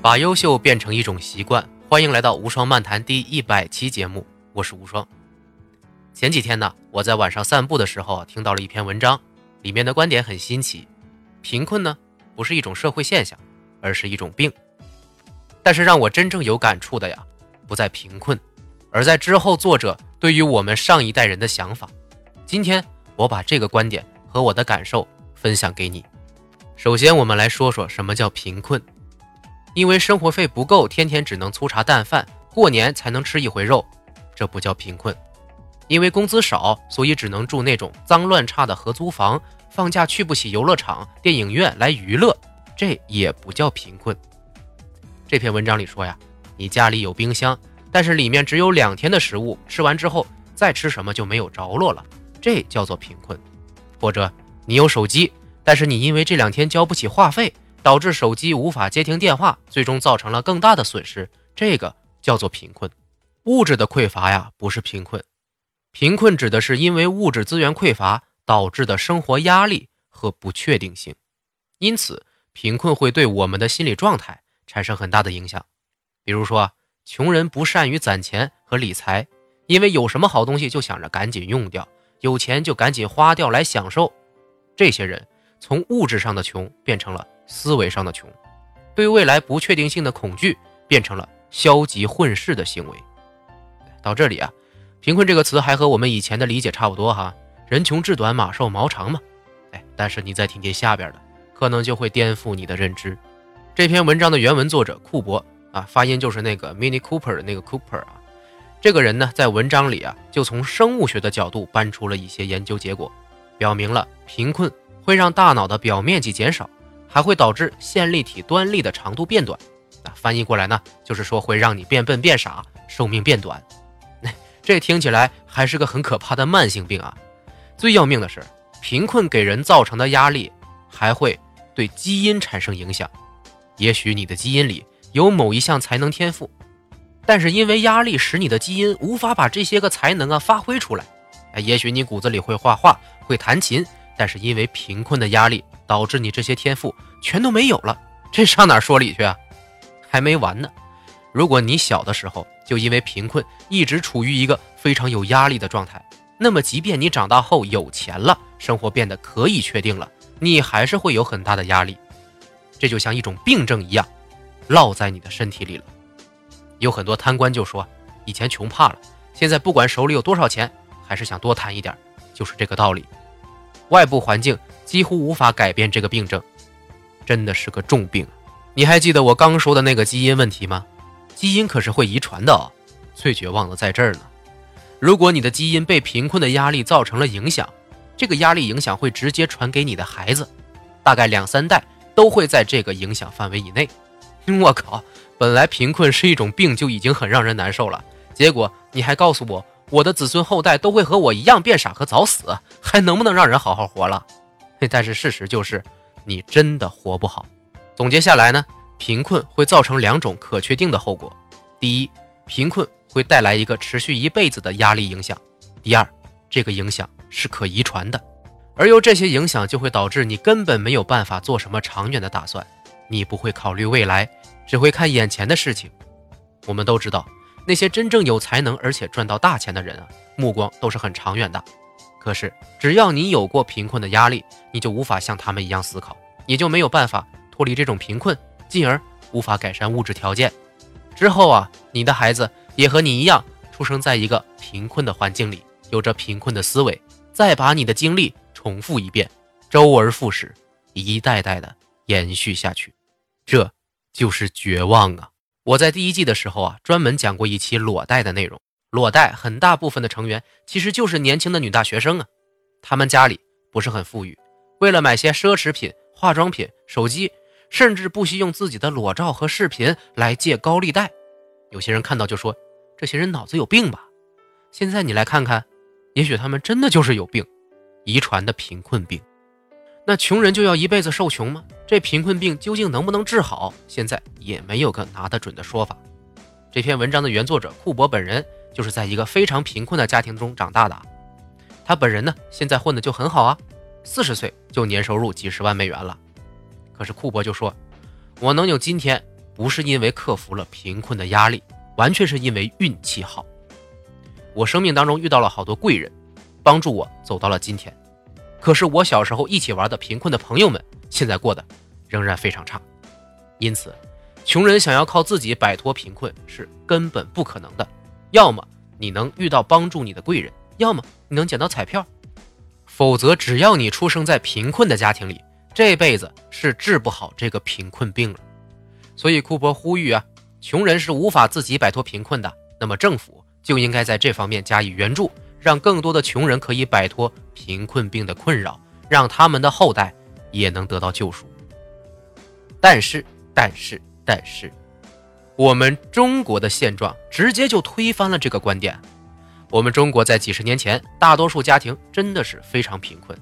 把优秀变成一种习惯，欢迎来到无双漫谈第一百期节目，我是无双。前几天呢，我在晚上散步的时候听到了一篇文章，里面的观点很新奇。贫困呢，不是一种社会现象，而是一种病。但是让我真正有感触的呀，不在贫困，而在之后作者对于我们上一代人的想法。今天我把这个观点和我的感受分享给你。首先，我们来说说什么叫贫困。因为生活费不够，天天只能粗茶淡饭，过年才能吃一回肉，这不叫贫困；因为工资少，所以只能住那种脏乱差的合租房，放假去不起游乐场、电影院来娱乐，这也不叫贫困。这篇文章里说呀，你家里有冰箱，但是里面只有两天的食物，吃完之后再吃什么就没有着落了，这叫做贫困；或者你有手机，但是你因为这两天交不起话费。导致手机无法接听电话，最终造成了更大的损失，这个叫做贫困。物质的匮乏呀，不是贫困，贫困指的是因为物质资源匮乏导致的生活压力和不确定性。因此，贫困会对我们的心理状态产生很大的影响。比如说，穷人不善于攒钱和理财，因为有什么好东西就想着赶紧用掉，有钱就赶紧花掉来享受。这些人从物质上的穷变成了。思维上的穷，对未来不确定性的恐惧，变成了消极混世的行为。到这里啊，贫困这个词还和我们以前的理解差不多哈，人穷志短，马瘦毛长嘛。哎，但是你再听听下边的，可能就会颠覆你的认知。这篇文章的原文作者库珀啊，发音就是那个 Mini Cooper 的那个 Cooper 啊。这个人呢，在文章里啊，就从生物学的角度搬出了一些研究结果，表明了贫困会让大脑的表面积减少。还会导致线粒体端粒的长度变短，啊，翻译过来呢，就是说会让你变笨变傻，寿命变短。这听起来还是个很可怕的慢性病啊！最要命的是，贫困给人造成的压力还会对基因产生影响。也许你的基因里有某一项才能天赋，但是因为压力使你的基因无法把这些个才能啊发挥出来。哎，也许你骨子里会画画、会弹琴，但是因为贫困的压力。导致你这些天赋全都没有了，这上哪说理去啊？还没完呢。如果你小的时候就因为贫困一直处于一个非常有压力的状态，那么即便你长大后有钱了，生活变得可以确定了，你还是会有很大的压力。这就像一种病症一样，落在你的身体里了。有很多贪官就说，以前穷怕了，现在不管手里有多少钱，还是想多贪一点，就是这个道理。外部环境。几乎无法改变这个病症，真的是个重病。你还记得我刚说的那个基因问题吗？基因可是会遗传的哦。最绝望的在这儿呢。如果你的基因被贫困的压力造成了影响，这个压力影响会直接传给你的孩子，大概两三代都会在这个影响范围以内。我靠，本来贫困是一种病就已经很让人难受了，结果你还告诉我我的子孙后代都会和我一样变傻和早死，还能不能让人好好活了？但是事实就是，你真的活不好。总结下来呢，贫困会造成两种可确定的后果：第一，贫困会带来一个持续一辈子的压力影响；第二，这个影响是可遗传的。而由这些影响就会导致你根本没有办法做什么长远的打算，你不会考虑未来，只会看眼前的事情。我们都知道，那些真正有才能而且赚到大钱的人啊，目光都是很长远的。可是，只要你有过贫困的压力，你就无法像他们一样思考，也就没有办法脱离这种贫困，进而无法改善物质条件。之后啊，你的孩子也和你一样，出生在一个贫困的环境里，有着贫困的思维，再把你的经历重复一遍，周而复始，一代代的延续下去，这就是绝望啊！我在第一季的时候啊，专门讲过一期裸贷的内容。裸贷很大部分的成员其实就是年轻的女大学生啊，他们家里不是很富裕，为了买些奢侈品、化妆品、手机，甚至不惜用自己的裸照和视频来借高利贷。有些人看到就说：“这些人脑子有病吧？”现在你来看看，也许他们真的就是有病，遗传的贫困病。那穷人就要一辈子受穷吗？这贫困病究竟能不能治好？现在也没有个拿得准的说法。这篇文章的原作者库珀本人。就是在一个非常贫困的家庭中长大的，他本人呢，现在混的就很好啊，四十岁就年收入几十万美元了。可是库珀就说：“我能有今天，不是因为克服了贫困的压力，完全是因为运气好。我生命当中遇到了好多贵人，帮助我走到了今天。可是我小时候一起玩的贫困的朋友们，现在过得仍然非常差。因此，穷人想要靠自己摆脱贫困是根本不可能的。要么你能遇到帮助你的贵人，要么你能捡到彩票。否则，只要你出生在贫困的家庭里，这辈子是治不好这个贫困病了。所以，库珀呼吁啊，穷人是无法自己摆脱贫困的。那么，政府就应该在这方面加以援助，让更多的穷人可以摆脱贫困病的困扰，让他们的后代也能得到救赎。但是，但是，但是，我们中国的现状直接就推翻了这个观点。我们中国在几十年前，大多数家庭真的是非常贫困，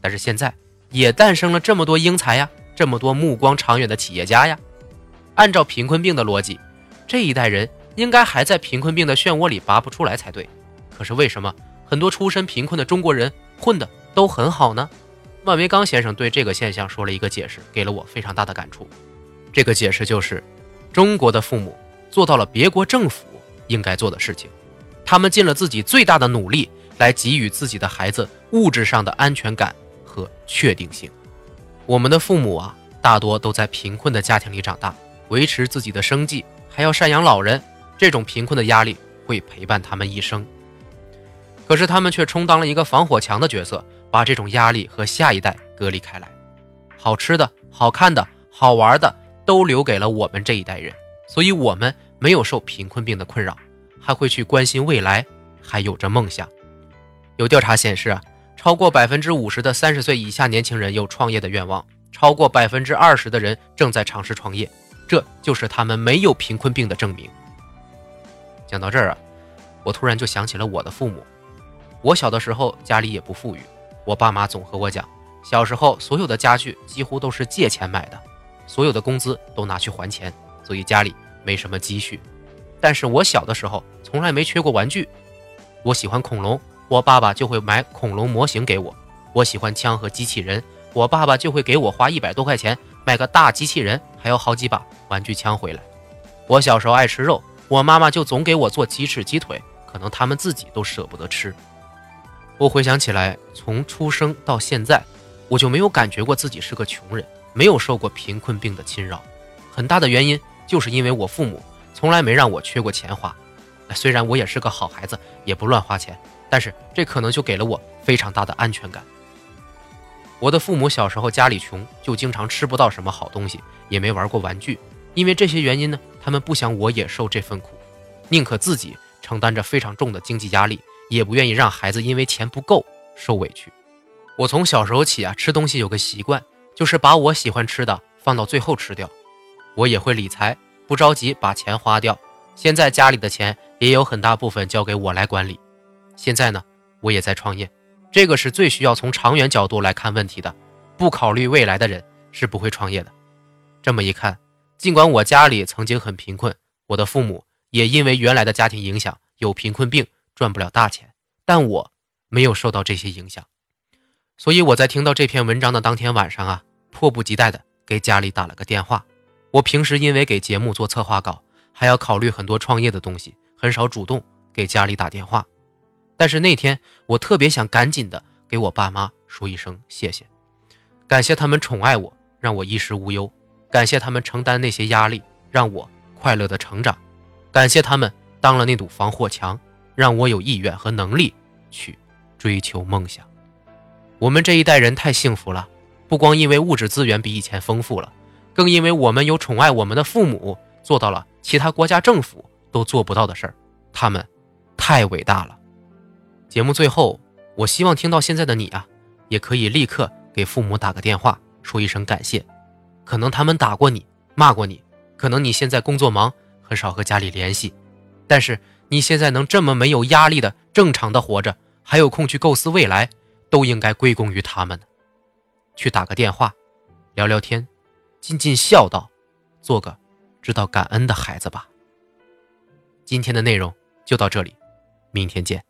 但是现在也诞生了这么多英才呀，这么多目光长远的企业家呀。按照贫困病的逻辑，这一代人应该还在贫困病的漩涡里拔不出来才对。可是为什么很多出身贫困的中国人混的都很好呢？万维刚先生对这个现象说了一个解释，给了我非常大的感触。这个解释就是，中国的父母做到了别国政府应该做的事情。他们尽了自己最大的努力来给予自己的孩子物质上的安全感和确定性。我们的父母啊，大多都在贫困的家庭里长大，维持自己的生计，还要赡养老人，这种贫困的压力会陪伴他们一生。可是他们却充当了一个防火墙的角色，把这种压力和下一代隔离开来。好吃的、好看的、好玩的都留给了我们这一代人，所以我们没有受贫困病的困扰。还会去关心未来，还有着梦想。有调查显示啊，超过百分之五十的三十岁以下年轻人有创业的愿望，超过百分之二十的人正在尝试创业，这就是他们没有贫困病的证明。讲到这儿啊，我突然就想起了我的父母。我小的时候家里也不富裕，我爸妈总和我讲，小时候所有的家具几乎都是借钱买的，所有的工资都拿去还钱，所以家里没什么积蓄。但是我小的时候从来没缺过玩具，我喜欢恐龙，我爸爸就会买恐龙模型给我；我喜欢枪和机器人，我爸爸就会给我花一百多块钱买个大机器人，还有好几把玩具枪回来。我小时候爱吃肉，我妈妈就总给我做鸡翅、鸡腿，可能他们自己都舍不得吃。我回想起来，从出生到现在，我就没有感觉过自己是个穷人，没有受过贫困病的侵扰。很大的原因就是因为我父母。从来没让我缺过钱花，虽然我也是个好孩子，也不乱花钱，但是这可能就给了我非常大的安全感。我的父母小时候家里穷，就经常吃不到什么好东西，也没玩过玩具。因为这些原因呢，他们不想我也受这份苦，宁可自己承担着非常重的经济压力，也不愿意让孩子因为钱不够受委屈。我从小时候起啊，吃东西有个习惯，就是把我喜欢吃的放到最后吃掉。我也会理财。不着急把钱花掉，现在家里的钱也有很大部分交给我来管理。现在呢，我也在创业，这个是最需要从长远角度来看问题的。不考虑未来的人是不会创业的。这么一看，尽管我家里曾经很贫困，我的父母也因为原来的家庭影响有贫困病，赚不了大钱，但我没有受到这些影响。所以我在听到这篇文章的当天晚上啊，迫不及待的给家里打了个电话。我平时因为给节目做策划稿，还要考虑很多创业的东西，很少主动给家里打电话。但是那天我特别想赶紧的给我爸妈说一声谢谢，感谢他们宠爱我，让我衣食无忧；感谢他们承担那些压力，让我快乐的成长；感谢他们当了那堵防火墙，让我有意愿和能力去追求梦想。我们这一代人太幸福了，不光因为物质资源比以前丰富了。更因为我们有宠爱我们的父母，做到了其他国家政府都做不到的事儿，他们太伟大了。节目最后，我希望听到现在的你啊，也可以立刻给父母打个电话，说一声感谢。可能他们打过你，骂过你，可能你现在工作忙，很少和家里联系，但是你现在能这么没有压力的正常的活着，还有空去构思未来，都应该归功于他们。去打个电话，聊聊天。尽尽孝道，做个知道感恩的孩子吧。今天的内容就到这里，明天见。